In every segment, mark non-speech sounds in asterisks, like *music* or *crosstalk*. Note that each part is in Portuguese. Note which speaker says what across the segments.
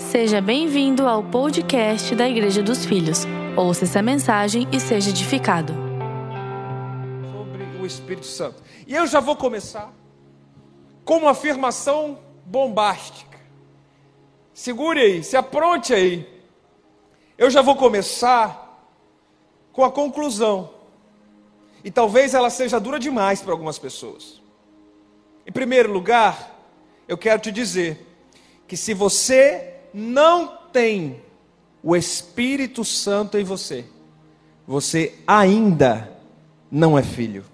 Speaker 1: Seja bem-vindo ao podcast da Igreja dos Filhos. Ouça essa mensagem e seja edificado.
Speaker 2: Sobre o Espírito Santo. E eu já vou começar com uma afirmação bombástica. Segure aí, se apronte aí. Eu já vou começar com a conclusão. E talvez ela seja dura demais para algumas pessoas. Em primeiro lugar, eu quero te dizer que se você não tem o Espírito Santo em você, você ainda não é filho.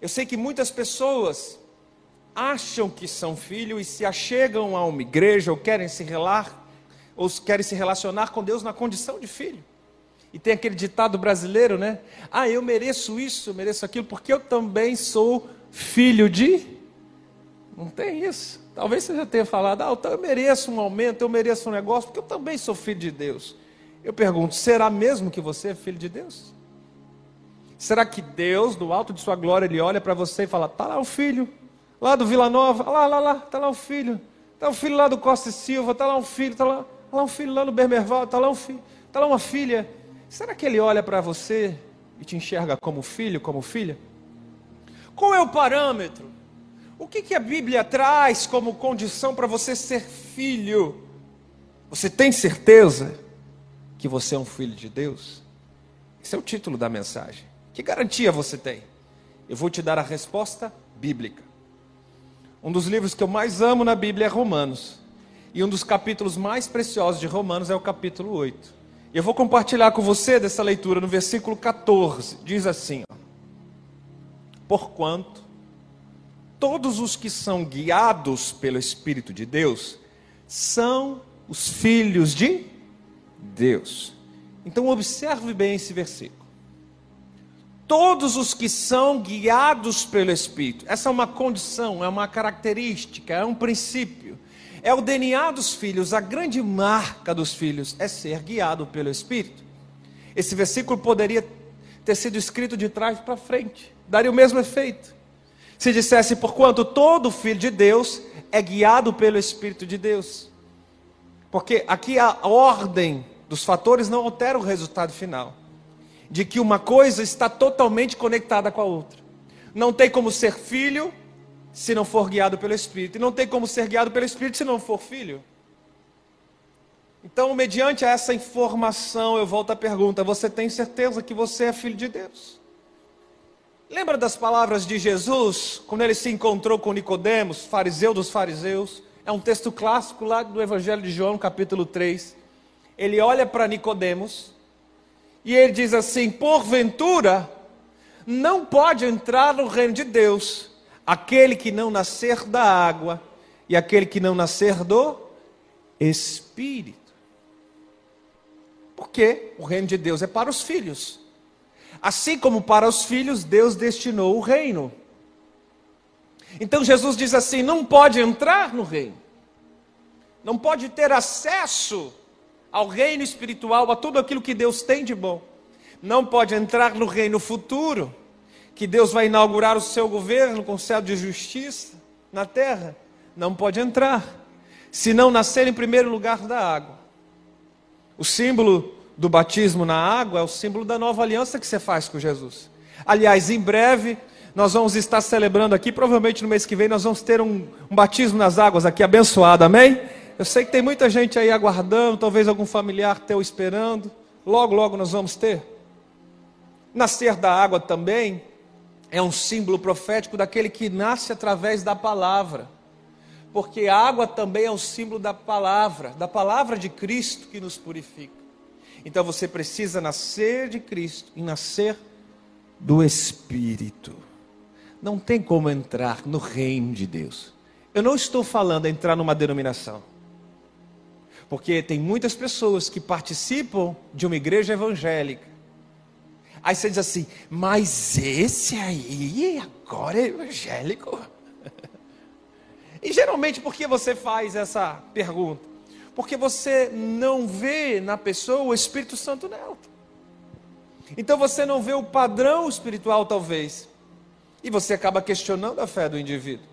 Speaker 2: Eu sei que muitas pessoas acham que são filhos e se achegam a uma igreja ou querem se relar, ou querem se relacionar com Deus na condição de filho. E tem aquele ditado brasileiro, né? Ah, eu mereço isso, eu mereço aquilo, porque eu também sou filho de. Não tem isso. Talvez você já tenha falado, ah, eu mereço um aumento, eu mereço um negócio, porque eu também sou filho de Deus. Eu pergunto, será mesmo que você é filho de Deus? Será que Deus, do alto de sua glória, Ele olha para você e fala, está lá o filho, lá do Vila Nova, lá, lá, lá, está lá o filho, está o filho lá do Costa e Silva, está lá um filho, está lá, tá lá um filho lá no Bermerval, está lá um filho, está lá uma filha. Será que Ele olha para você e te enxerga como filho, como filha? Qual é o parâmetro? O que, que a Bíblia traz como condição para você ser filho? Você tem certeza que você é um filho de Deus? Esse é o título da mensagem. Que garantia você tem? Eu vou te dar a resposta bíblica. Um dos livros que eu mais amo na Bíblia é Romanos. E um dos capítulos mais preciosos de Romanos é o capítulo 8. E eu vou compartilhar com você dessa leitura no versículo 14. Diz assim: ó, Porquanto todos os que são guiados pelo Espírito de Deus são os filhos de Deus. Então, observe bem esse versículo. Todos os que são guiados pelo Espírito, essa é uma condição, é uma característica, é um princípio, é o DNA dos filhos, a grande marca dos filhos é ser guiado pelo Espírito. Esse versículo poderia ter sido escrito de trás para frente, daria o mesmo efeito se dissesse, porquanto todo filho de Deus é guiado pelo Espírito de Deus. Porque aqui a ordem dos fatores não altera o resultado final. De que uma coisa está totalmente conectada com a outra. Não tem como ser filho se não for guiado pelo Espírito. E não tem como ser guiado pelo Espírito se não for filho. Então, mediante essa informação, eu volto à pergunta: você tem certeza que você é filho de Deus? Lembra das palavras de Jesus quando ele se encontrou com Nicodemos, fariseu dos fariseus? É um texto clássico lá do Evangelho de João, capítulo 3. Ele olha para Nicodemos e ele diz assim: "Porventura não pode entrar no reino de Deus aquele que não nascer da água e aquele que não nascer do espírito". Porque o reino de Deus é para os filhos. Assim como para os filhos, Deus destinou o reino. Então Jesus diz assim: não pode entrar no reino, não pode ter acesso ao reino espiritual, a tudo aquilo que Deus tem de bom, não pode entrar no reino futuro, que Deus vai inaugurar o seu governo com céu de justiça na terra, não pode entrar, se não nascer em primeiro lugar da água. O símbolo do batismo na água é o símbolo da nova aliança que você faz com Jesus. Aliás, em breve nós vamos estar celebrando aqui, provavelmente no mês que vem nós vamos ter um, um batismo nas águas aqui abençoado, amém? Eu sei que tem muita gente aí aguardando, talvez algum familiar teu esperando. Logo, logo nós vamos ter. Nascer da água também é um símbolo profético daquele que nasce através da palavra. Porque a água também é um símbolo da palavra, da palavra de Cristo que nos purifica. Então você precisa nascer de Cristo e nascer do Espírito. Não tem como entrar no reino de Deus. Eu não estou falando entrar numa denominação. Porque tem muitas pessoas que participam de uma igreja evangélica. Aí você diz assim, mas esse aí agora é evangélico? *laughs* E geralmente por que você faz essa pergunta? Porque você não vê na pessoa o Espírito Santo nela. Então você não vê o padrão espiritual, talvez, e você acaba questionando a fé do indivíduo.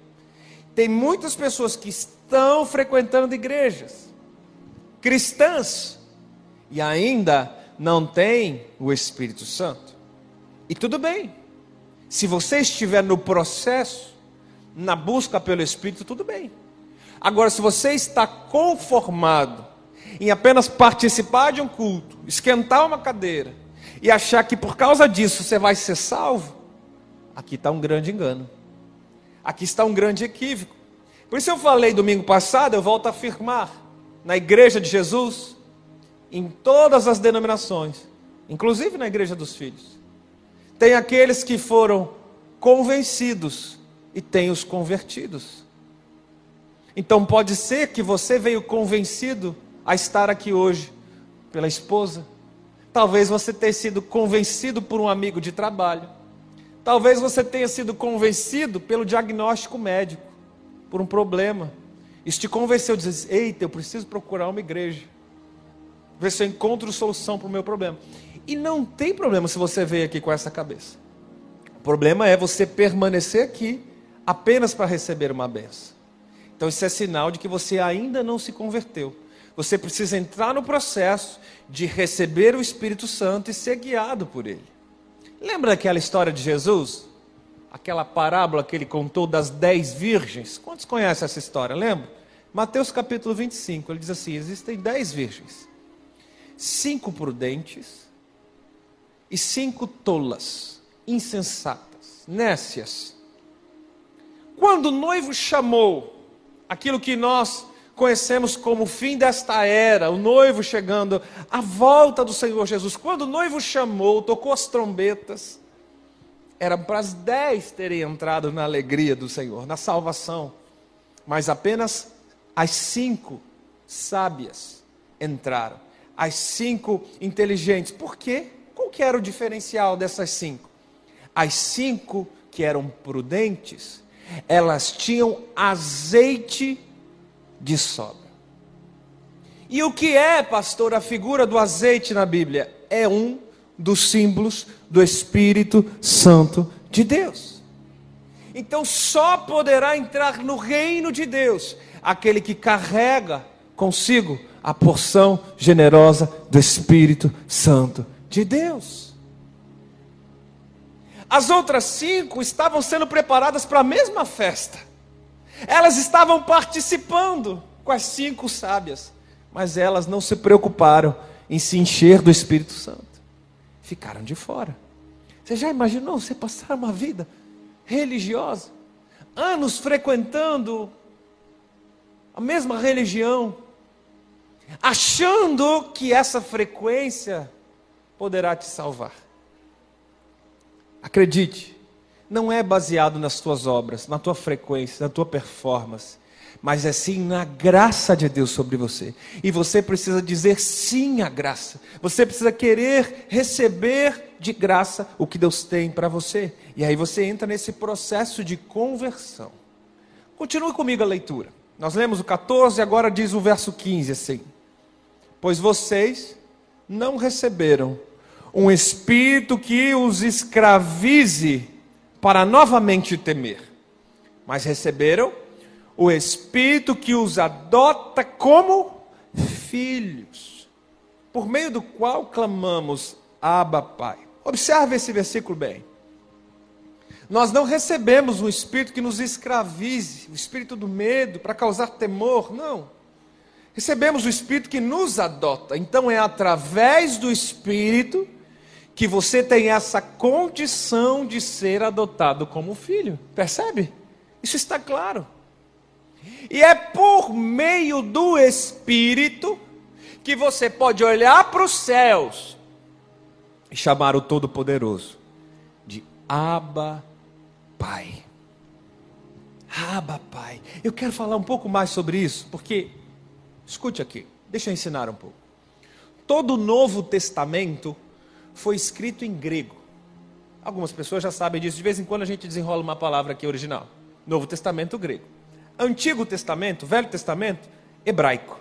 Speaker 2: Tem muitas pessoas que estão frequentando igrejas cristãs e ainda não têm o Espírito Santo. E tudo bem. Se você estiver no processo, na busca pelo Espírito, tudo bem. Agora, se você está conformado em apenas participar de um culto, esquentar uma cadeira e achar que por causa disso você vai ser salvo, aqui está um grande engano. Aqui está um grande equívoco. Por isso eu falei domingo passado, eu volto a afirmar, na igreja de Jesus, em todas as denominações, inclusive na igreja dos filhos, tem aqueles que foram convencidos e tem os convertidos. Então pode ser que você veio convencido a estar aqui hoje pela esposa. Talvez você tenha sido convencido por um amigo de trabalho. Talvez você tenha sido convencido pelo diagnóstico médico, por um problema. Isso te convenceu, diz: Eita, eu preciso procurar uma igreja. Ver se eu encontro solução para o meu problema. E não tem problema se você veio aqui com essa cabeça. O problema é você permanecer aqui apenas para receber uma benção. Então isso é sinal de que você ainda não se converteu. Você precisa entrar no processo de receber o Espírito Santo e ser guiado por ele. Lembra daquela história de Jesus? Aquela parábola que ele contou das dez virgens? Quantos conhecem essa história? Lembra? Mateus capítulo 25, ele diz assim: existem dez virgens, cinco prudentes e cinco tolas, insensatas, nécias. Quando o noivo chamou aquilo que nós conhecemos como o fim desta era, o noivo chegando, a volta do Senhor Jesus. Quando o noivo chamou, tocou as trombetas, era para as dez terem entrado na alegria do Senhor, na salvação, mas apenas as cinco sábias entraram, as cinco inteligentes. Por quê? Qual que era o diferencial dessas cinco? As cinco que eram prudentes, elas tinham azeite de sobra. E o que é, pastor, a figura do azeite na Bíblia? É um dos símbolos do Espírito Santo de Deus. Então só poderá entrar no reino de Deus aquele que carrega consigo a porção generosa do Espírito Santo de Deus. As outras cinco estavam sendo preparadas para a mesma festa. Elas estavam participando com as cinco sábias, mas elas não se preocuparam em se encher do Espírito Santo. Ficaram de fora. Você já imaginou você passar uma vida religiosa, anos frequentando a mesma religião, achando que essa frequência poderá te salvar? Acredite, não é baseado nas tuas obras, na tua frequência, na tua performance, mas é sim na graça de Deus sobre você. E você precisa dizer sim à graça. Você precisa querer receber de graça o que Deus tem para você. E aí você entra nesse processo de conversão. Continue comigo a leitura. Nós lemos o 14 e agora diz o verso 15 assim: Pois vocês não receberam um espírito que os escravize para novamente temer, mas receberam o Espírito que os adota como filhos, por meio do qual clamamos, Abba, Pai. Observe esse versículo bem. Nós não recebemos um espírito que nos escravize, o espírito do medo, para causar temor, não. Recebemos o espírito que nos adota. Então é através do espírito que você tem essa condição de ser adotado como filho. Percebe? Isso está claro. E é por meio do Espírito que você pode olhar para os céus e chamar o Todo-Poderoso de Abba Pai. Abba Pai. Eu quero falar um pouco mais sobre isso, porque, escute aqui, deixa eu ensinar um pouco. Todo o Novo Testamento foi escrito em grego. Algumas pessoas já sabem disso, de vez em quando a gente desenrola uma palavra aqui original. Novo Testamento grego. Antigo Testamento, Velho Testamento, hebraico.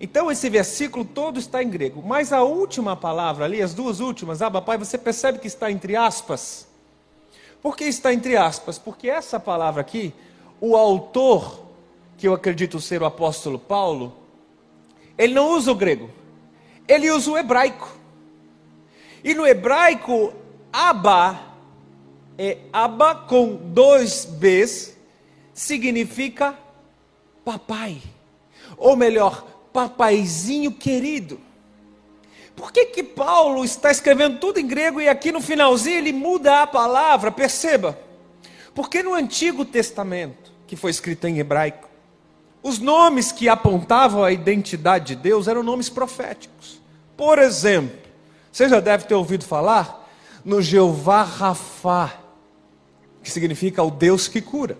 Speaker 2: Então esse versículo todo está em grego, mas a última palavra ali, as duas últimas, Abba Pai, você percebe que está entre aspas? Por que está entre aspas? Porque essa palavra aqui, o autor, que eu acredito ser o apóstolo Paulo, ele não usa o grego, ele usa o hebraico. E no hebraico, Abba é Abba com dois Bs, significa papai. Ou melhor, papaizinho querido. Por que, que Paulo está escrevendo tudo em grego e aqui no finalzinho ele muda a palavra? Perceba. Porque no Antigo Testamento, que foi escrito em hebraico, os nomes que apontavam a identidade de Deus eram nomes proféticos. Por exemplo, você já deve ter ouvido falar no Jeová Rafá, que significa o Deus que cura.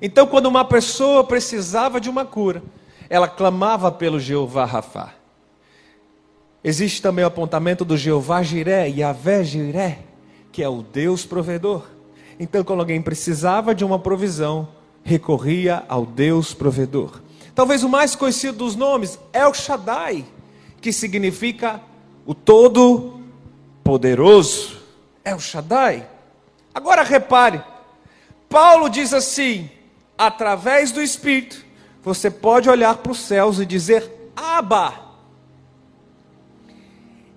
Speaker 2: Então, quando uma pessoa precisava de uma cura, ela clamava pelo Jeová Rafá. Existe também o apontamento do Jeová Jiré, Yahvé Jiré, que é o Deus provedor. Então, quando alguém precisava de uma provisão, recorria ao Deus provedor. Talvez o mais conhecido dos nomes é o Shaddai, que significa o Todo-Poderoso. É o Shaddai. Agora repare, Paulo diz assim: através do Espírito, você pode olhar para os céus e dizer: Abba.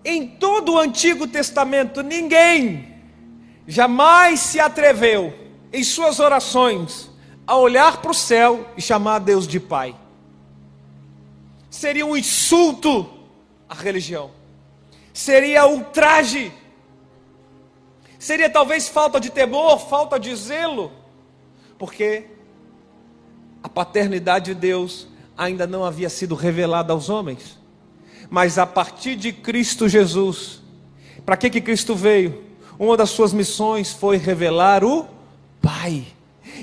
Speaker 2: Em todo o Antigo Testamento, ninguém jamais se atreveu, em suas orações, a olhar para o céu e chamar Deus de Pai. Seria um insulto à religião, seria ultraje, seria talvez falta de temor, falta de zelo, porque a paternidade de Deus ainda não havia sido revelada aos homens. Mas a partir de Cristo Jesus, para que, que Cristo veio? Uma das suas missões foi revelar o Pai.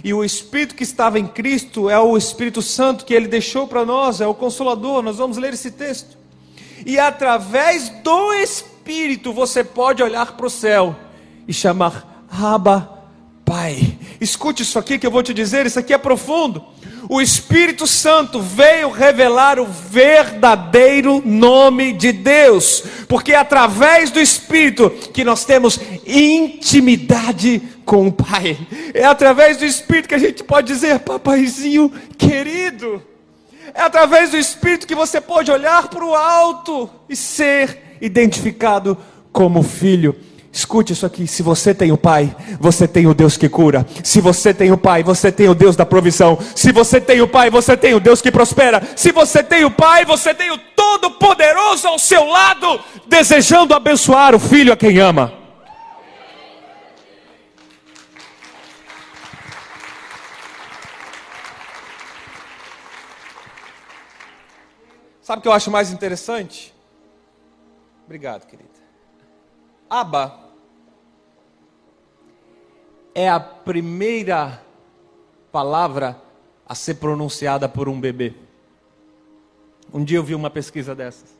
Speaker 2: E o Espírito que estava em Cristo é o Espírito Santo que ele deixou para nós, é o Consolador. Nós vamos ler esse texto. E através do Espírito você pode olhar para o céu e chamar Abba Pai. Escute isso aqui que eu vou te dizer, isso aqui é profundo o Espírito Santo veio revelar o verdadeiro nome de Deus, porque é através do Espírito que nós temos intimidade com o Pai. É através do Espírito que a gente pode dizer, papaizinho querido. É através do Espírito que você pode olhar para o alto e ser identificado como filho. Escute isso aqui: se você tem o Pai, você tem o Deus que cura. Se você tem o Pai, você tem o Deus da provisão. Se você tem o Pai, você tem o Deus que prospera. Se você tem o Pai, você tem o Todo-Poderoso ao seu lado, desejando abençoar o filho a quem ama. Sabe o que eu acho mais interessante? Obrigado, querida. Aba é a primeira palavra a ser pronunciada por um bebê. Um dia eu vi uma pesquisa dessas.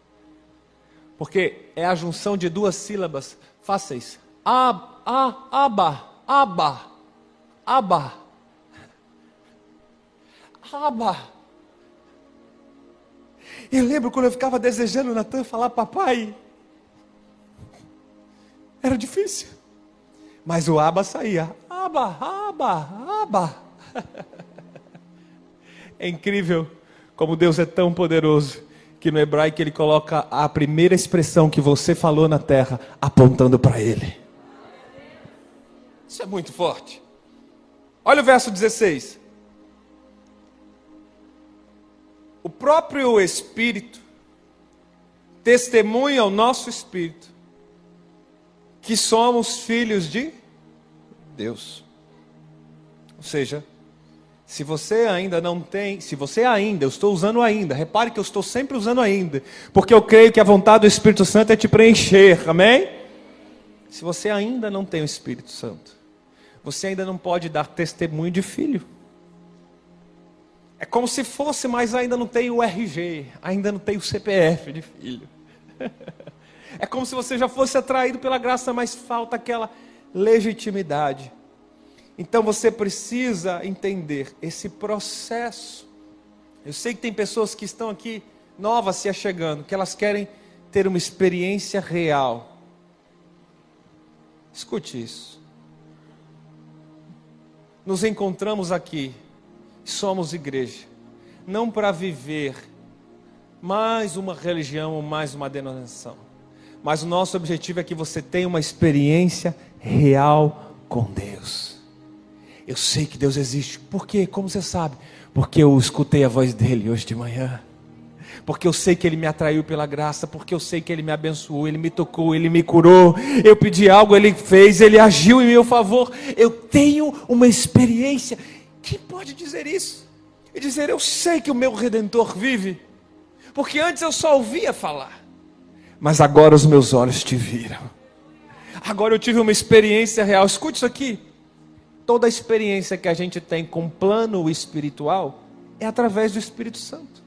Speaker 2: Porque é a junção de duas sílabas fáceis. Ab, a, aba, aba, aba. Aba. Eu lembro quando eu ficava desejando Natan falar papai. Era difícil. Mas o aba saía. Aba, aba, aba. *laughs* É incrível como Deus é tão poderoso que no hebraico ele coloca a primeira expressão que você falou na terra apontando para ele. Isso é muito forte. Olha o verso 16. O próprio Espírito testemunha ao nosso espírito que somos filhos de Deus. Ou seja, se você ainda não tem, se você ainda, eu estou usando ainda, repare que eu estou sempre usando ainda, porque eu creio que a vontade do Espírito Santo é te preencher, amém? Se você ainda não tem o Espírito Santo, você ainda não pode dar testemunho de filho. É como se fosse, mas ainda não tem o RG, ainda não tem o CPF de filho. *laughs* É como se você já fosse atraído pela graça, mas falta aquela legitimidade. Então você precisa entender esse processo. Eu sei que tem pessoas que estão aqui novas se achegando, que elas querem ter uma experiência real. Escute isso. nos encontramos aqui, somos igreja, não para viver mais uma religião ou mais uma denominação, mas o nosso objetivo é que você tenha uma experiência real com Deus. Eu sei que Deus existe, por quê? Como você sabe? Porque eu escutei a voz dele hoje de manhã porque eu sei que Ele me atraiu pela graça, porque eu sei que Ele me abençoou, Ele me tocou, Ele me curou. Eu pedi algo, Ele fez, Ele agiu em meu favor. Eu tenho uma experiência. Quem pode dizer isso? E dizer, eu sei que o meu redentor vive, porque antes eu só ouvia falar, mas agora os meus olhos te viram. Agora eu tive uma experiência real. Escute isso aqui. Toda experiência que a gente tem com plano espiritual é através do Espírito Santo.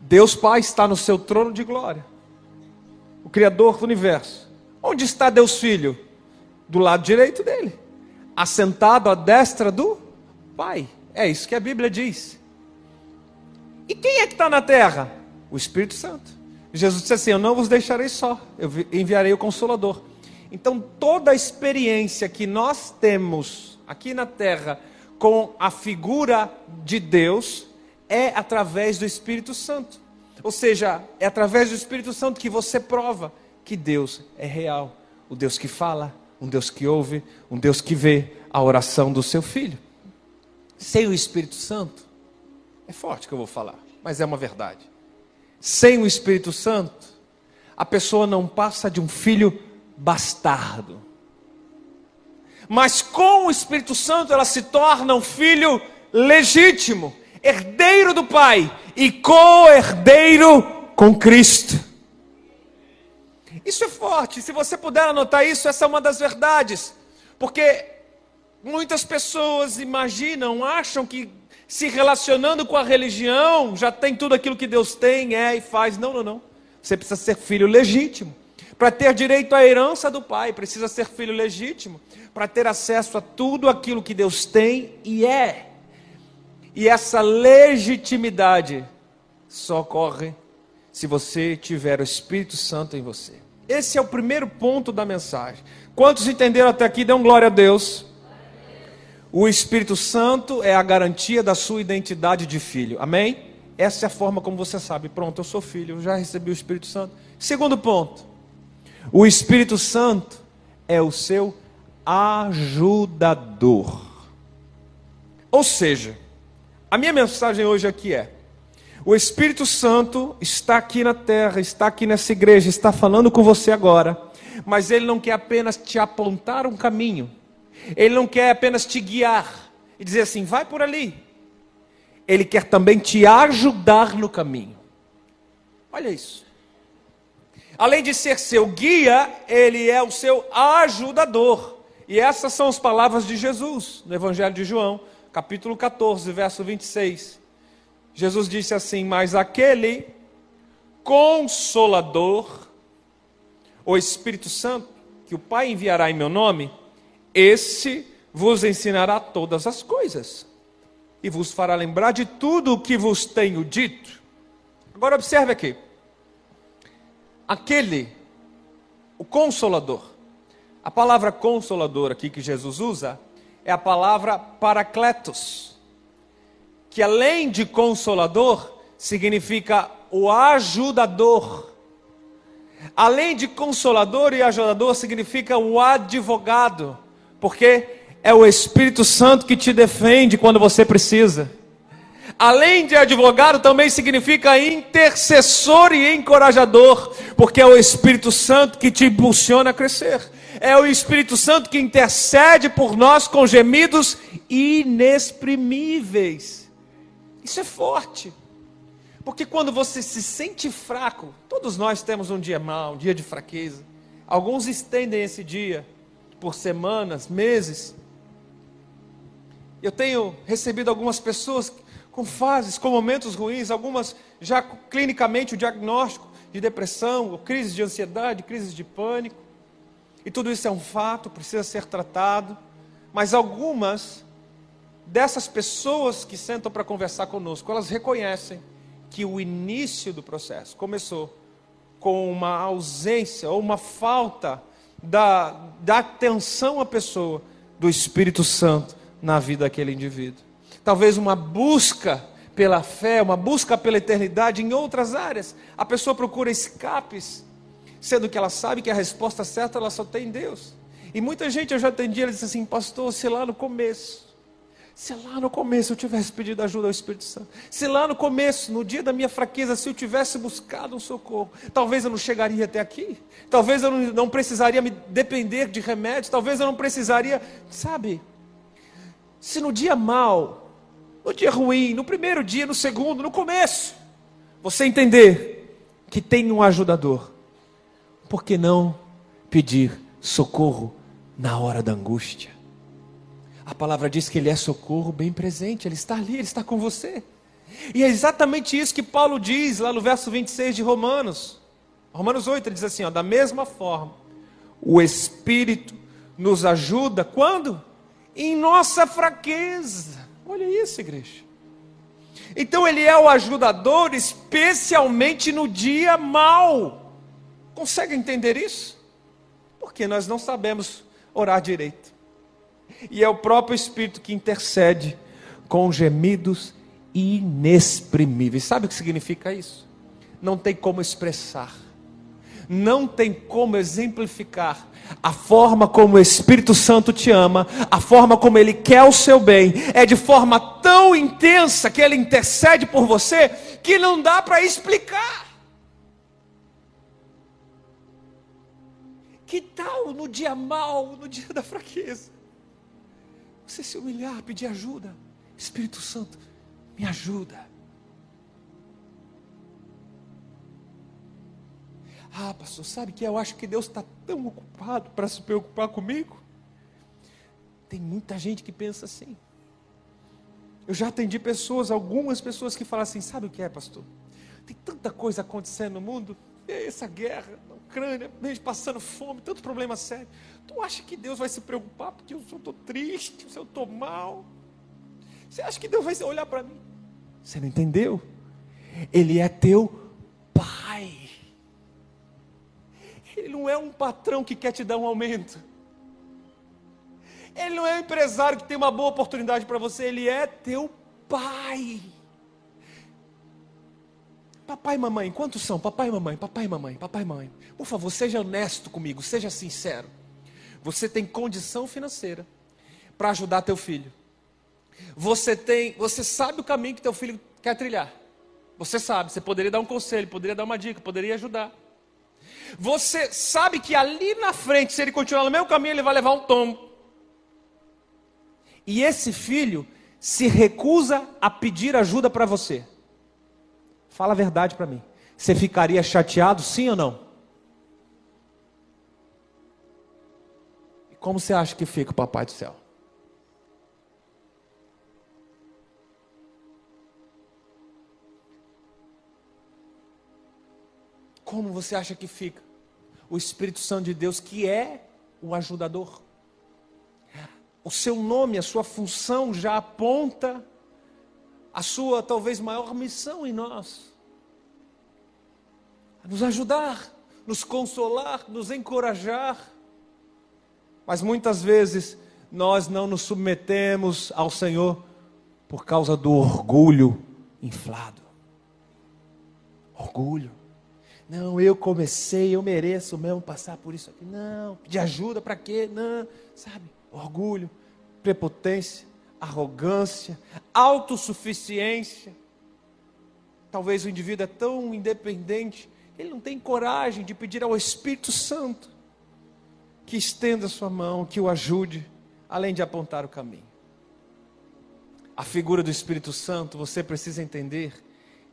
Speaker 2: Deus Pai está no seu trono de glória, o Criador do universo. Onde está Deus Filho? Do lado direito dele, assentado à destra do Pai. É isso que a Bíblia diz. E quem é que está na terra? O Espírito Santo. Jesus disse assim: Eu não vos deixarei só, eu enviarei o Consolador. Então, toda a experiência que nós temos aqui na terra com a figura de Deus, é através do Espírito Santo. Ou seja, é através do Espírito Santo que você prova que Deus é real. O Deus que fala, um Deus que ouve, um Deus que vê a oração do seu filho. Sem o Espírito Santo, é forte que eu vou falar, mas é uma verdade. Sem o Espírito Santo, a pessoa não passa de um filho bastardo. Mas com o Espírito Santo, ela se torna um filho legítimo herdeiro do Pai e co-herdeiro com Cristo. Isso é forte, se você puder anotar isso, essa é uma das verdades, porque muitas pessoas imaginam, acham que se relacionando com a religião já tem tudo aquilo que Deus tem, é e faz. Não, não, não. Você precisa ser filho legítimo. Para ter direito à herança do Pai, precisa ser filho legítimo. Para ter acesso a tudo aquilo que Deus tem e é. E essa legitimidade só ocorre se você tiver o Espírito Santo em você. Esse é o primeiro ponto da mensagem. Quantos entenderam até aqui? Dão glória a Deus. O Espírito Santo é a garantia da sua identidade de filho. Amém? Essa é a forma como você sabe. Pronto, eu sou filho, eu já recebi o Espírito Santo. Segundo ponto. O Espírito Santo é o seu ajudador. Ou seja, a minha mensagem hoje aqui é: o Espírito Santo está aqui na terra, está aqui nessa igreja, está falando com você agora, mas ele não quer apenas te apontar um caminho, ele não quer apenas te guiar e dizer assim, vai por ali. Ele quer também te ajudar no caminho. Olha isso. Além de ser seu guia, ele é o seu ajudador. E essas são as palavras de Jesus no Evangelho de João, capítulo 14, verso 26. Jesus disse assim: Mas aquele consolador, o Espírito Santo, que o Pai enviará em meu nome, esse vos ensinará todas as coisas e vos fará lembrar de tudo o que vos tenho dito. Agora observe aqui. Aquele, o consolador. A palavra consolador aqui que Jesus usa é a palavra paracletos, que além de consolador, significa o ajudador. Além de consolador e ajudador, significa o advogado, porque é o Espírito Santo que te defende quando você precisa. Além de advogado, também significa intercessor e encorajador, porque é o Espírito Santo que te impulsiona a crescer é o Espírito Santo que intercede por nós com gemidos inexprimíveis. Isso é forte. Porque quando você se sente fraco, todos nós temos um dia mau, um dia de fraqueza. Alguns estendem esse dia por semanas, meses. Eu tenho recebido algumas pessoas com fases, com momentos ruins, algumas já clinicamente o diagnóstico de depressão, crise de ansiedade, crise de pânico. E tudo isso é um fato, precisa ser tratado. Mas algumas dessas pessoas que sentam para conversar conosco, elas reconhecem que o início do processo começou com uma ausência ou uma falta da, da atenção à pessoa do Espírito Santo na vida daquele indivíduo. Talvez uma busca pela fé, uma busca pela eternidade em outras áreas. A pessoa procura escapes, sendo que ela sabe que a resposta certa ela só tem em Deus. E muita gente eu já atendi, ela disse assim, pastor, se lá no começo, se lá no começo eu tivesse pedido ajuda ao Espírito Santo, se lá no começo, no dia da minha fraqueza, se eu tivesse buscado um socorro, talvez eu não chegaria até aqui, talvez eu não, precisaria me depender de remédios, talvez eu não precisaria, sabe? Se no dia mal, no dia ruim, no primeiro dia, no segundo, no começo, você entender que tem um ajudador, por que não pedir socorro na hora da angústia. A palavra diz que Ele é socorro bem presente, Ele está ali, Ele está com você. E é exatamente isso que Paulo diz lá no verso 26 de Romanos. Romanos 8 ele diz assim: ó, da mesma forma, o Espírito nos ajuda quando? Em nossa fraqueza. Olha isso, igreja. Então ele é o ajudador, especialmente no dia mau. Consegue entender isso? Porque nós não sabemos orar direito. E é o próprio Espírito que intercede com gemidos inexprimíveis. Sabe o que significa isso? Não tem como expressar, não tem como exemplificar a forma como o Espírito Santo te ama, a forma como ele quer o seu bem, é de forma tão intensa que ele intercede por você que não dá para explicar. Que tal no dia mal, no dia da fraqueza? Você se humilhar, pedir ajuda. Espírito Santo, me ajuda. Ah, pastor, sabe que eu acho que Deus está tão ocupado para se preocupar comigo? Tem muita gente que pensa assim. Eu já atendi pessoas, algumas pessoas que falam assim: sabe o que é, pastor? Tem tanta coisa acontecendo no mundo, essa guerra na Ucrânia, gente passando fome, tanto problema sério. Tu acha que Deus vai se preocupar porque eu estou triste, se eu estou mal? Você acha que Deus vai olhar para mim? Você não entendeu? Ele é teu pai. Ele não é um patrão que quer te dar um aumento. Ele não é um empresário que tem uma boa oportunidade para você, ele é teu pai. Papai e mamãe, quantos são? Papai e mamãe, papai e mamãe, papai e mamãe. Por favor, seja honesto comigo, seja sincero. Você tem condição financeira para ajudar teu filho. Você tem, você sabe o caminho que teu filho quer trilhar. Você sabe, você poderia dar um conselho, poderia dar uma dica, poderia ajudar. Você sabe que ali na frente, se ele continuar no mesmo caminho, ele vai levar um tombo. E esse filho se recusa a pedir ajuda para você. Fala a verdade para mim. Você ficaria chateado, sim ou não? Como você acha que fica o Papai do Céu? Como você acha que fica o Espírito Santo de Deus, que é o ajudador? O seu nome, a sua função já aponta a sua talvez maior missão em nós nos ajudar, nos consolar, nos encorajar. Mas muitas vezes nós não nos submetemos ao Senhor por causa do orgulho inflado. Orgulho. Não, eu comecei, eu mereço mesmo passar por isso aqui. Não, pedir ajuda para quê? Não, sabe? Orgulho, prepotência, arrogância, autossuficiência. Talvez o indivíduo é tão independente ele não tem coragem de pedir ao Espírito Santo que estenda sua mão, que o ajude, além de apontar o caminho. A figura do Espírito Santo, você precisa entender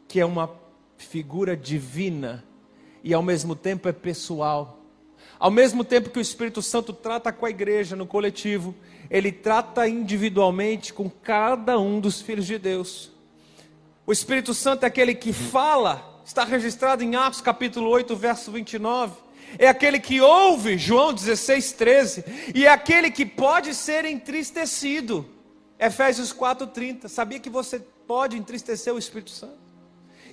Speaker 2: que é uma figura divina e ao mesmo tempo é pessoal. Ao mesmo tempo que o Espírito Santo trata com a igreja no coletivo, ele trata individualmente com cada um dos filhos de Deus. O Espírito Santo é aquele que fala está registrado em Atos capítulo 8, verso 29. É aquele que ouve, João 16, 13, e é aquele que pode ser entristecido. Efésios 4:30. Sabia que você pode entristecer o Espírito Santo?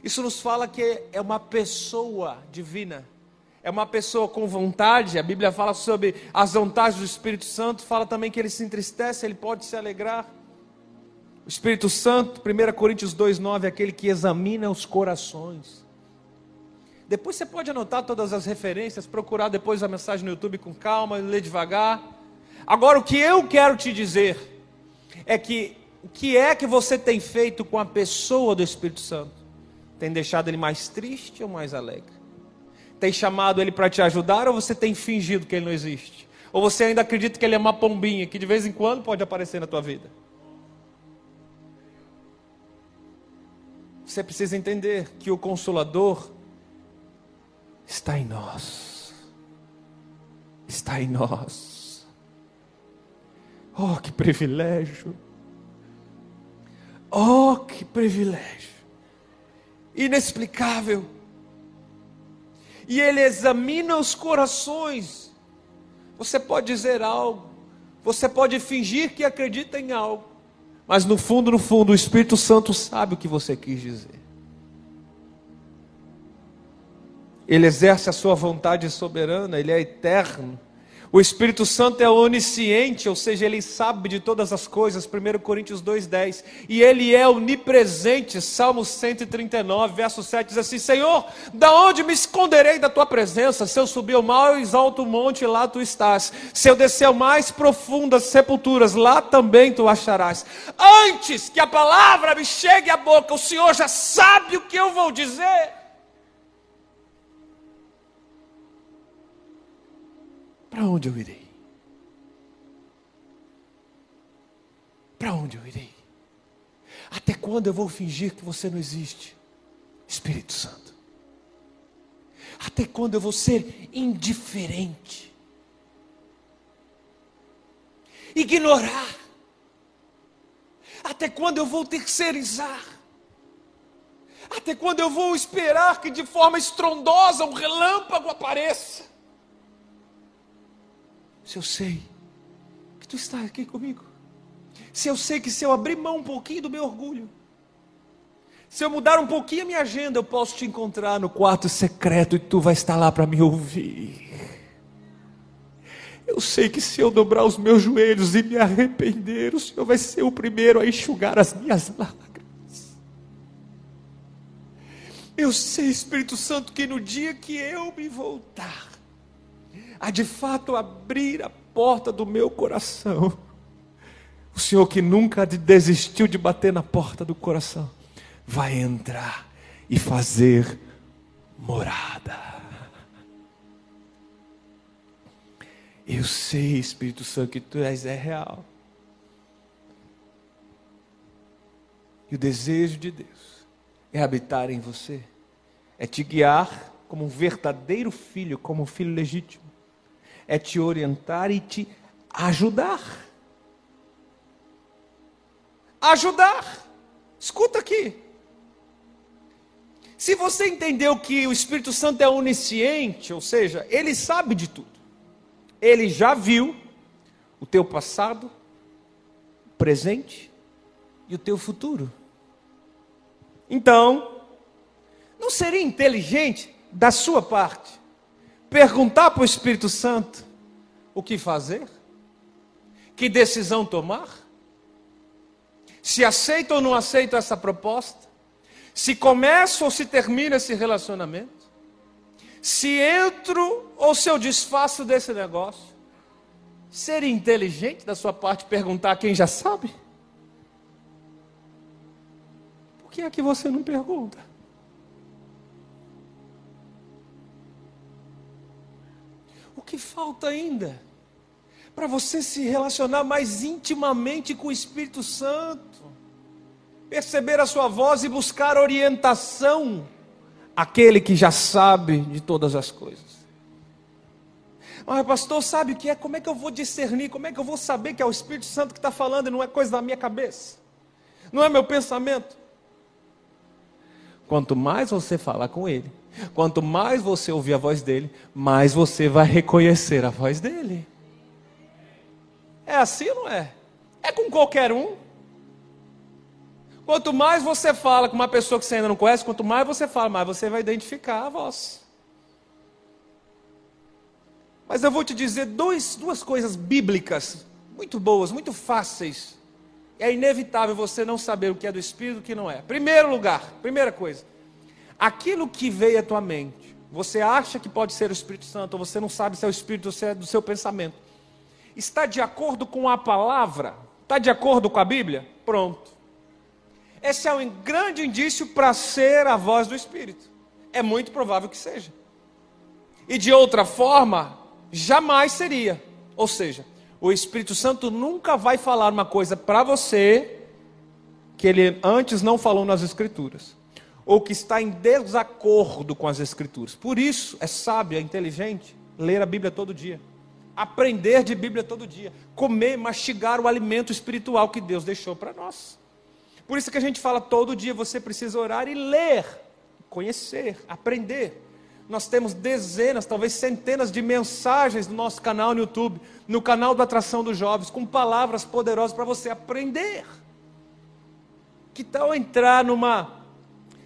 Speaker 2: Isso nos fala que é uma pessoa divina. é uma pessoa com vontade, a Bíblia fala sobre as vontades do Espírito Santo, fala também que ele se entristece, ele pode se alegrar. O Espírito Santo, 1 Coríntios 2,9, é aquele que examina os corações. Depois você pode anotar todas as referências, procurar depois a mensagem no YouTube com calma, ler devagar. Agora, o que eu quero te dizer é que o que é que você tem feito com a pessoa do Espírito Santo? Tem deixado ele mais triste ou mais alegre? Tem chamado ele para te ajudar ou você tem fingido que ele não existe? Ou você ainda acredita que ele é uma pombinha que de vez em quando pode aparecer na tua vida? Você precisa entender que o consolador está em nós. Está em nós. Oh, que privilégio! Oh, que privilégio! Inexplicável e ele examina os corações. Você pode dizer algo, você pode fingir que acredita em algo, mas no fundo, no fundo, o Espírito Santo sabe o que você quis dizer. Ele exerce a sua vontade soberana, ele é eterno. O Espírito Santo é onisciente, ou seja, ele sabe de todas as coisas, 1 Coríntios 2,10. E ele é onipresente, Salmo 139, verso 7 diz assim: Senhor, da onde me esconderei da tua presença? Se eu subir ao mais alto monte, lá tu estás. Se eu descer ao mais profundas sepulturas, lá também tu acharás. Antes que a palavra me chegue à boca, o Senhor já sabe o que eu vou dizer. Para onde eu irei? Para onde eu irei? Até quando eu vou fingir que você não existe? Espírito Santo. Até quando eu vou ser indiferente? Ignorar? Até quando eu vou terceirizar? Até quando eu vou esperar que de forma estrondosa um relâmpago apareça? Se eu sei que tu estás aqui comigo, se eu sei que se eu abrir mão um pouquinho do meu orgulho, se eu mudar um pouquinho a minha agenda, eu posso te encontrar no quarto secreto e tu vai estar lá para me ouvir. Eu sei que se eu dobrar os meus joelhos e me arrepender, o Senhor vai ser o primeiro a enxugar as minhas lágrimas. Eu sei, Espírito Santo, que no dia que eu me voltar, a de fato abrir a porta do meu coração. O Senhor que nunca desistiu de bater na porta do coração, vai entrar e fazer morada. Eu sei, Espírito Santo, que tu és é real. E o desejo de Deus é habitar em você, é te guiar como um verdadeiro filho, como um filho legítimo é te orientar e te ajudar. Ajudar. Escuta aqui. Se você entendeu que o Espírito Santo é onisciente, ou seja, ele sabe de tudo. Ele já viu o teu passado, o presente e o teu futuro. Então, não seria inteligente da sua parte perguntar para o Espírito Santo o que fazer, que decisão tomar, se aceita ou não aceita essa proposta, se começa ou se termina esse relacionamento, se entro ou se eu desfaço desse negócio. Seria inteligente da sua parte perguntar a quem já sabe? Por que é que você não pergunta? Que falta ainda? Para você se relacionar mais intimamente com o Espírito Santo, perceber a sua voz e buscar orientação, aquele que já sabe de todas as coisas. Mas, pastor, sabe o que é? Como é que eu vou discernir? Como é que eu vou saber que é o Espírito Santo que está falando e não é coisa da minha cabeça? Não é meu pensamento? Quanto mais você falar com Ele, Quanto mais você ouvir a voz dele, mais você vai reconhecer a voz dele. É assim, não é? É com qualquer um. Quanto mais você fala com uma pessoa que você ainda não conhece, quanto mais você fala, mais você vai identificar a voz. Mas eu vou te dizer dois, duas coisas bíblicas, muito boas, muito fáceis. É inevitável você não saber o que é do Espírito e o que não é. Primeiro lugar, primeira coisa, aquilo que veio à tua mente, você acha que pode ser o Espírito Santo, ou você não sabe se é o Espírito ou se é do seu pensamento, está de acordo com a palavra? Está de acordo com a Bíblia? Pronto. Esse é um grande indício para ser a voz do Espírito. É muito provável que seja. E de outra forma, jamais seria. Ou seja, o Espírito Santo nunca vai falar uma coisa para você que ele antes não falou nas Escrituras, ou que está em desacordo com as Escrituras. Por isso, é sábio, é inteligente ler a Bíblia todo dia, aprender de Bíblia todo dia, comer, mastigar o alimento espiritual que Deus deixou para nós. Por isso que a gente fala todo dia, você precisa orar e ler, conhecer, aprender. Nós temos dezenas, talvez centenas de mensagens no nosso canal no YouTube, no canal da Atração dos Jovens, com palavras poderosas para você aprender. Que tal entrar numa,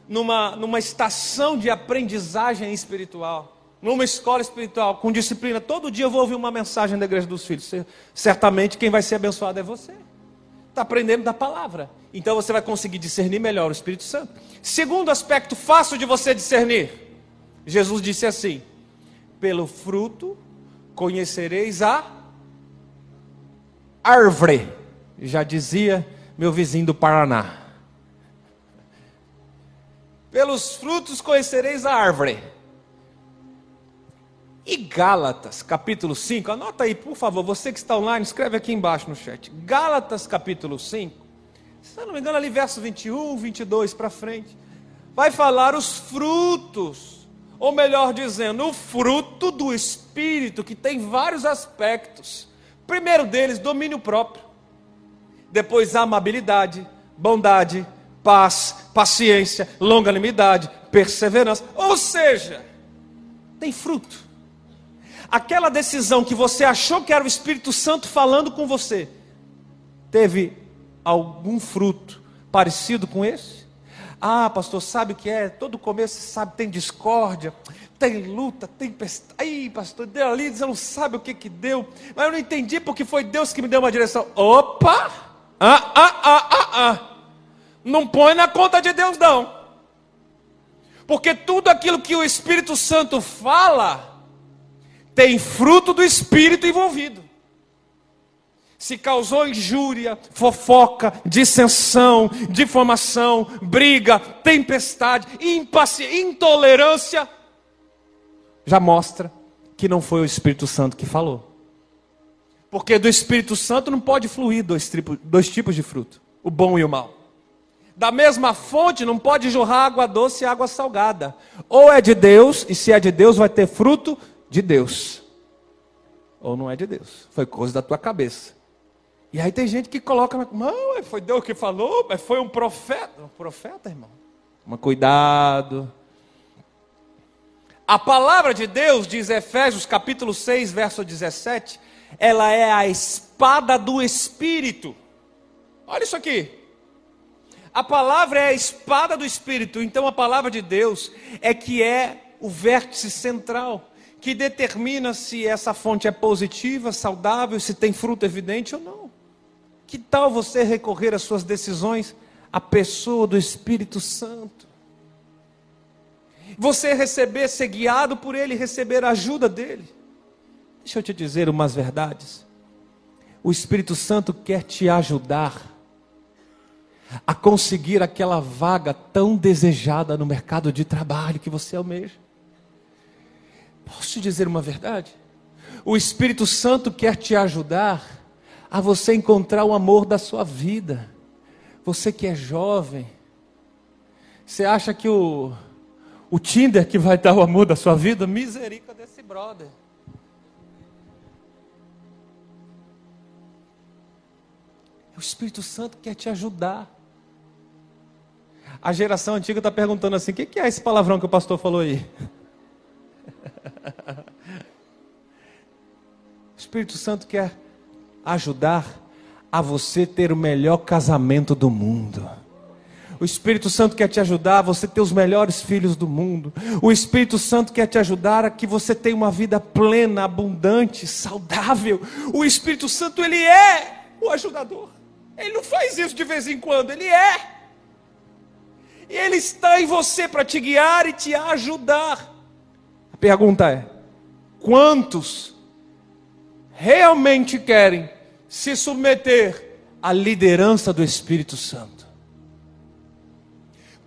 Speaker 2: numa, numa estação de aprendizagem espiritual? Numa escola espiritual, com disciplina, todo dia eu vou ouvir uma mensagem da igreja dos filhos. Certamente quem vai ser abençoado é você está aprendendo da palavra. Então você vai conseguir discernir melhor o Espírito Santo. Segundo aspecto fácil de você discernir, Jesus disse assim: pelo fruto conhecereis a árvore. Já dizia meu vizinho do Paraná. Pelos frutos conhecereis a árvore. E Gálatas, capítulo 5, anota aí, por favor, você que está online, escreve aqui embaixo no chat. Gálatas, capítulo 5, se eu não me engano, ali verso 21, 22 para frente, vai falar os frutos, ou melhor dizendo, o fruto do Espírito, que tem vários aspectos. Primeiro deles, domínio próprio. Depois, amabilidade, bondade, paz, paciência, longanimidade, perseverança. Ou seja, tem fruto. Aquela decisão que você achou que era o Espírito Santo falando com você, teve algum fruto parecido com esse? Ah, pastor, sabe o que é? Todo começo, sabe, tem discórdia, tem luta, tem pesta. Aí, pastor, deu ali, você não sabe o que que deu. Mas eu não entendi porque foi Deus que me deu uma direção. Opa! Ah, ah, ah, ah, ah. Não põe na conta de Deus, não. Porque tudo aquilo que o Espírito Santo fala, tem fruto do espírito envolvido. Se causou injúria, fofoca, dissensão, difamação, briga, tempestade, impaciência, intolerância, já mostra que não foi o Espírito Santo que falou. Porque do Espírito Santo não pode fluir dois, dois tipos de fruto: o bom e o mal. Da mesma fonte não pode jorrar água doce e água salgada. Ou é de Deus, e se é de Deus, vai ter fruto de Deus. Ou não é de Deus. Foi coisa da tua cabeça. E aí tem gente que coloca, não, foi Deus que falou, mas foi um profeta. Um profeta, irmão. Toma cuidado. A palavra de Deus, diz Efésios capítulo 6, verso 17, ela é a espada do Espírito. Olha isso aqui. A palavra é a espada do Espírito, então a palavra de Deus é que é o vértice central que determina se essa fonte é positiva, saudável, se tem fruto evidente ou não. Que tal você recorrer às suas decisões à pessoa do Espírito Santo? Você receber, ser guiado por Ele, receber a ajuda dEle. Deixa eu te dizer umas verdades. O Espírito Santo quer te ajudar a conseguir aquela vaga tão desejada no mercado de trabalho que você almeja. Posso te dizer uma verdade? O Espírito Santo quer te ajudar a você encontrar o amor da sua vida. Você que é jovem, você acha que o, o Tinder que vai dar o amor da sua vida? Misericórdia desse brother. O Espírito Santo quer te ajudar. A geração antiga está perguntando assim: o que é esse palavrão que o pastor falou aí? O *laughs* Espírito Santo quer ajudar a você ter o melhor casamento do mundo. O Espírito Santo quer te ajudar a você ter os melhores filhos do mundo. O Espírito Santo quer te ajudar a que você tenha uma vida plena, abundante, saudável. O Espírito Santo, ele é o ajudador. Ele não faz isso de vez em quando, ele é. Ele está em você para te guiar e te ajudar. A pergunta é: quantos realmente querem se submeter à liderança do Espírito Santo?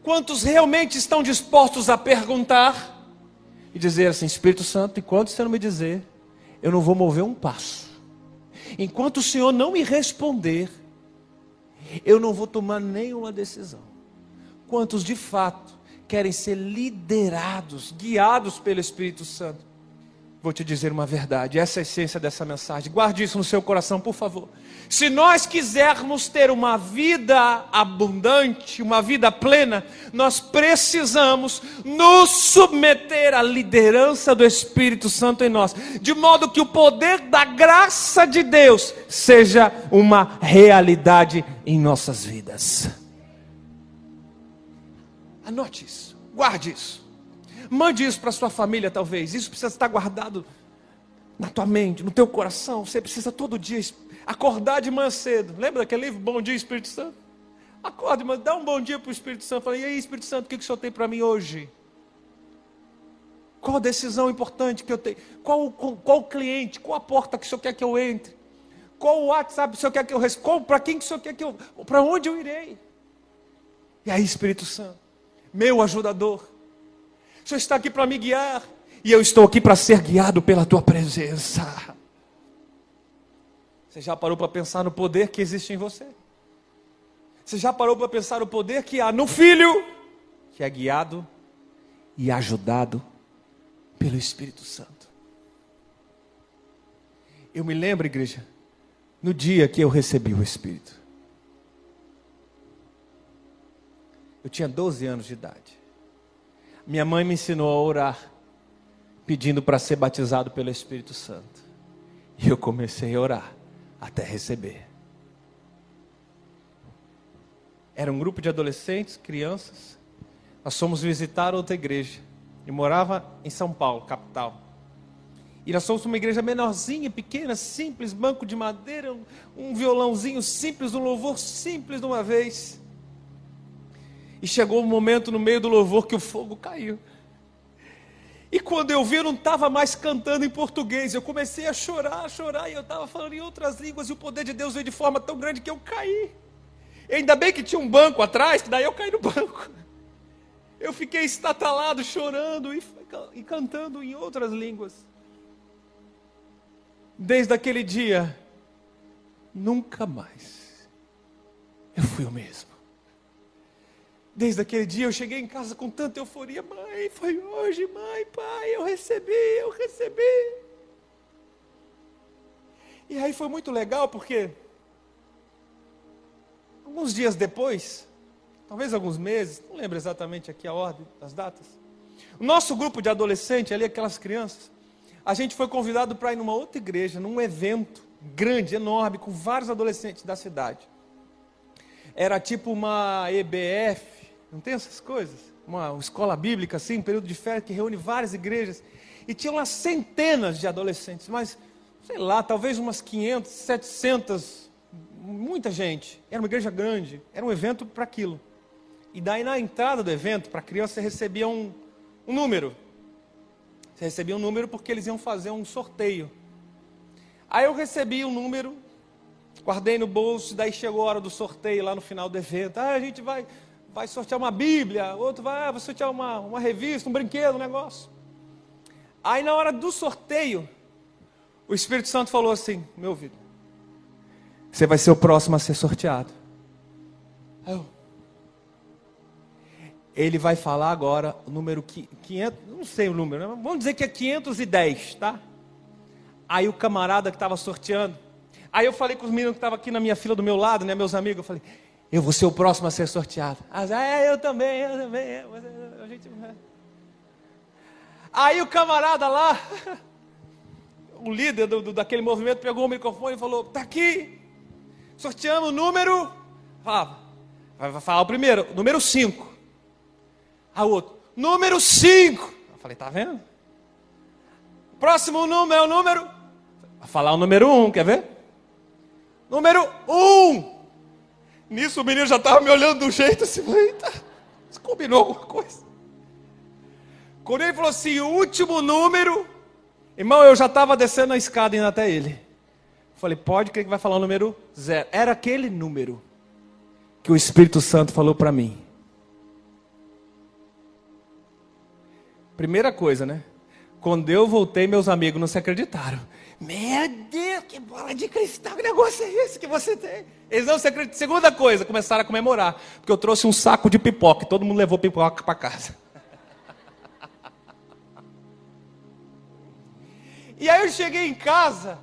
Speaker 2: Quantos realmente estão dispostos a perguntar e dizer assim: Espírito Santo, enquanto você não me dizer, eu não vou mover um passo. Enquanto o Senhor não me responder, eu não vou tomar nenhuma decisão. Quantos de fato querem ser liderados, guiados pelo Espírito Santo? Vou te dizer uma verdade, essa é a essência dessa mensagem. Guarde isso no seu coração, por favor. Se nós quisermos ter uma vida abundante, uma vida plena, nós precisamos nos submeter à liderança do Espírito Santo em nós, de modo que o poder da graça de Deus seja uma realidade em nossas vidas. Anote isso, guarde isso. Mande isso para sua família, talvez. Isso precisa estar guardado na tua mente, no teu coração. Você precisa todo dia acordar de manhã cedo. Lembra daquele livro Bom Dia Espírito Santo? Acorde, mas dá um bom dia para o Espírito Santo. Fala, e aí, Espírito Santo, o que, que o Senhor tem para mim hoje? Qual a decisão importante que eu tenho? Qual, qual, qual cliente? Qual a porta que o Senhor quer que eu entre? Qual o WhatsApp que o Senhor quer que eu responda? Para quem que o Senhor quer que eu. Para onde eu irei? E aí, Espírito Santo, meu ajudador, o Senhor está aqui para me guiar. E eu estou aqui para ser guiado pela tua presença. Você já parou para pensar no poder que existe em você? Você já parou para pensar no poder que há no filho, que é guiado e ajudado pelo Espírito Santo? Eu me lembro, igreja, no dia que eu recebi o Espírito. Eu tinha 12 anos de idade. Minha mãe me ensinou a orar, pedindo para ser batizado pelo Espírito Santo. E eu comecei a orar até receber. Era um grupo de adolescentes, crianças. Nós fomos visitar outra igreja. E morava em São Paulo, capital. E nós fomos uma igreja menorzinha, pequena, simples, banco de madeira, um violãozinho simples, um louvor simples de uma vez. E chegou um momento no meio do louvor que o fogo caiu. E quando eu vi, eu não estava mais cantando em português. Eu comecei a chorar, a chorar, e eu estava falando em outras línguas, e o poder de Deus veio de forma tão grande que eu caí. E ainda bem que tinha um banco atrás, que daí eu caí no banco. Eu fiquei estatalado, chorando e, e cantando em outras línguas. Desde aquele dia, nunca mais eu fui o mesmo. Desde aquele dia eu cheguei em casa com tanta euforia. Mãe, foi hoje, mãe, pai, eu recebi, eu recebi. E aí foi muito legal porque alguns dias depois, talvez alguns meses, não lembro exatamente aqui a ordem das datas. O nosso grupo de adolescentes, ali aquelas crianças, a gente foi convidado para ir numa outra igreja, num evento grande, enorme, com vários adolescentes da cidade. Era tipo uma EBF, não tem essas coisas? Uma escola bíblica assim, período de férias que reúne várias igrejas. E tinha umas centenas de adolescentes, mas sei lá, talvez umas 500, 700, muita gente. Era uma igreja grande, era um evento para aquilo. E daí na entrada do evento, para a criança, você recebia um, um número. Você recebia um número porque eles iam fazer um sorteio. Aí eu recebi um número, guardei no bolso, daí chegou a hora do sorteio lá no final do evento. Ah, a gente vai vai sortear uma Bíblia, outro vai, ah, vai sortear uma, uma revista, um brinquedo, um negócio. Aí na hora do sorteio, o Espírito Santo falou assim, meu ouvido, você vai ser o próximo a ser sorteado. Eu, ele vai falar agora o número 500, não sei o número, né? vamos dizer que é 510, tá? Aí o camarada que estava sorteando, aí eu falei com os meninos que estavam aqui na minha fila do meu lado, né, meus amigos, eu falei, eu vou ser o próximo a ser sorteado. Ah, é, eu também, eu também. A gente... Aí o camarada lá, *laughs* o líder do, do, daquele movimento, pegou o microfone e falou: Está aqui, sorteando o número. Falava, Vai falar o primeiro, número 5. A outro, número 5. Eu falei, tá vendo? Próximo número é o número. Vai falar o número 1, um, quer ver? Número 1. Um. Nisso o menino já estava me olhando do jeito assim, eita, combinou alguma coisa? Quando ele falou assim, o último número, irmão, eu já estava descendo a escada indo até ele. Falei, pode, que vai falar o número zero. Era aquele número que o Espírito Santo falou para mim. Primeira coisa, né? Quando eu voltei, meus amigos não se acreditaram. Meu Deus, que bola de cristal, que negócio é esse que você tem? Eles não se acreditam. Segunda coisa, começaram a comemorar. Porque eu trouxe um saco de pipoca e todo mundo levou pipoca para casa. E aí eu cheguei em casa,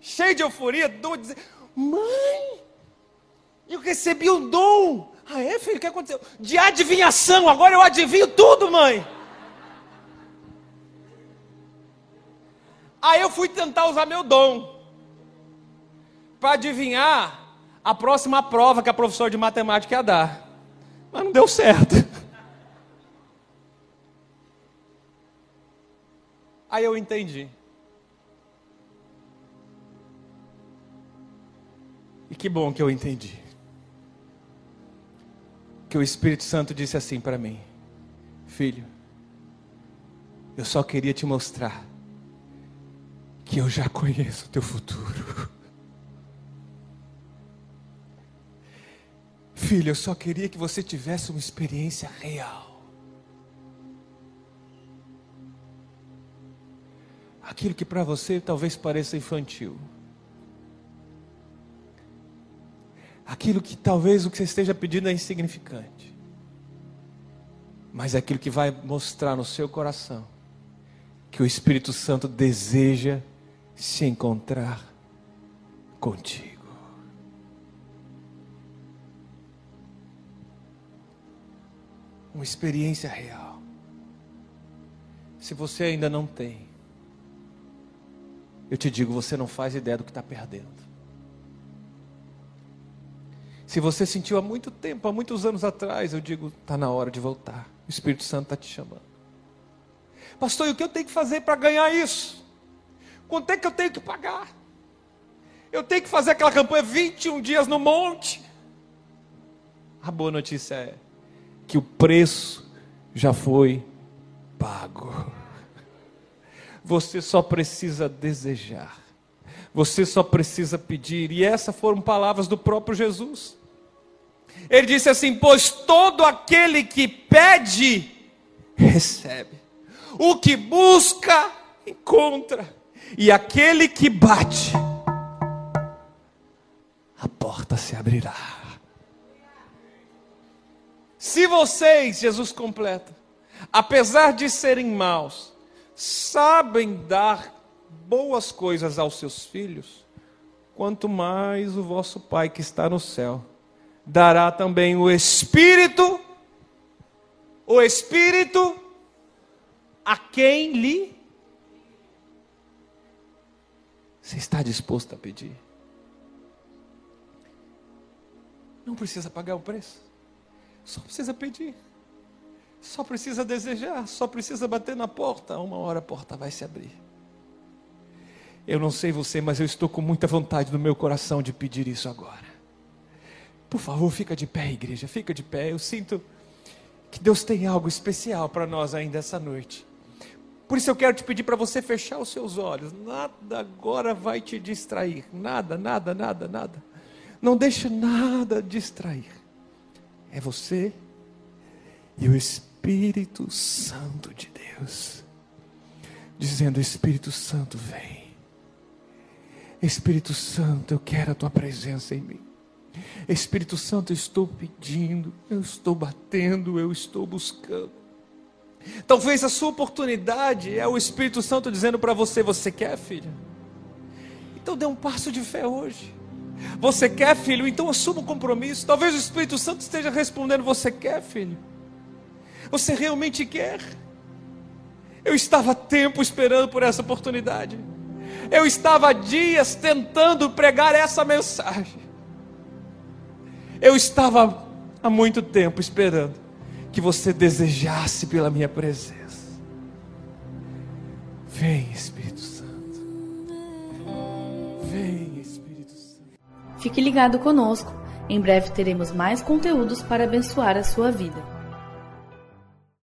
Speaker 2: cheio de euforia, dou dizer, mãe, eu recebi um dom. Ah, é, filho? O que aconteceu? De adivinhação, agora eu adivinho tudo, mãe. Aí eu fui tentar usar meu dom para adivinhar a próxima prova que a professora de matemática ia dar. Mas não deu certo. *laughs* Aí eu entendi. E que bom que eu entendi. Que o Espírito Santo disse assim para mim: Filho, eu só queria te mostrar que eu já conheço o teu futuro. Filho, eu só queria que você tivesse uma experiência real. Aquilo que para você talvez pareça infantil. Aquilo que talvez o que você esteja pedindo é insignificante. Mas é aquilo que vai mostrar no seu coração que o Espírito Santo deseja se encontrar contigo. Uma experiência real. Se você ainda não tem, eu te digo, você não faz ideia do que está perdendo. Se você sentiu há muito tempo, há muitos anos atrás, eu digo, está na hora de voltar. O Espírito Santo está te chamando. Pastor, e o que eu tenho que fazer para ganhar isso? Quanto é que eu tenho que pagar? Eu tenho que fazer aquela campanha 21 dias no monte. A boa notícia é que o preço já foi pago. Você só precisa desejar. Você só precisa pedir. E essas foram palavras do próprio Jesus. Ele disse assim: Pois todo aquele que pede, recebe. O que busca, encontra e aquele que bate, a porta se abrirá. Se vocês, Jesus completa, apesar de serem maus, sabem dar boas coisas aos seus filhos, quanto mais o vosso Pai que está no céu dará também o Espírito, o Espírito a quem lhe Você está disposto a pedir? Não precisa pagar o preço, só precisa pedir, só precisa desejar, só precisa bater na porta. Uma hora a porta vai se abrir. Eu não sei você, mas eu estou com muita vontade no meu coração de pedir isso agora. Por favor, fica de pé, igreja, fica de pé. Eu sinto que Deus tem algo especial para nós ainda essa noite. Por isso eu quero te pedir para você fechar os seus olhos. Nada agora vai te distrair. Nada, nada, nada, nada. Não deixe nada distrair. É você e o Espírito Santo de Deus. Dizendo: Espírito Santo, vem. Espírito Santo, eu quero a tua presença em mim. Espírito Santo, eu estou pedindo, eu estou batendo, eu estou buscando. Talvez a sua oportunidade é o Espírito Santo dizendo para você: Você quer, filho? Então dê um passo de fé hoje. Você quer, filho? Então assuma o um compromisso. Talvez o Espírito Santo esteja respondendo: Você quer, filho? Você realmente quer? Eu estava tempo esperando por essa oportunidade. Eu estava dias tentando pregar essa mensagem. Eu estava há muito tempo esperando que você desejasse pela minha presença. Vem, Espírito Santo. Vem, Espírito Santo.
Speaker 1: Fique ligado conosco. Em breve teremos mais conteúdos para abençoar a sua vida.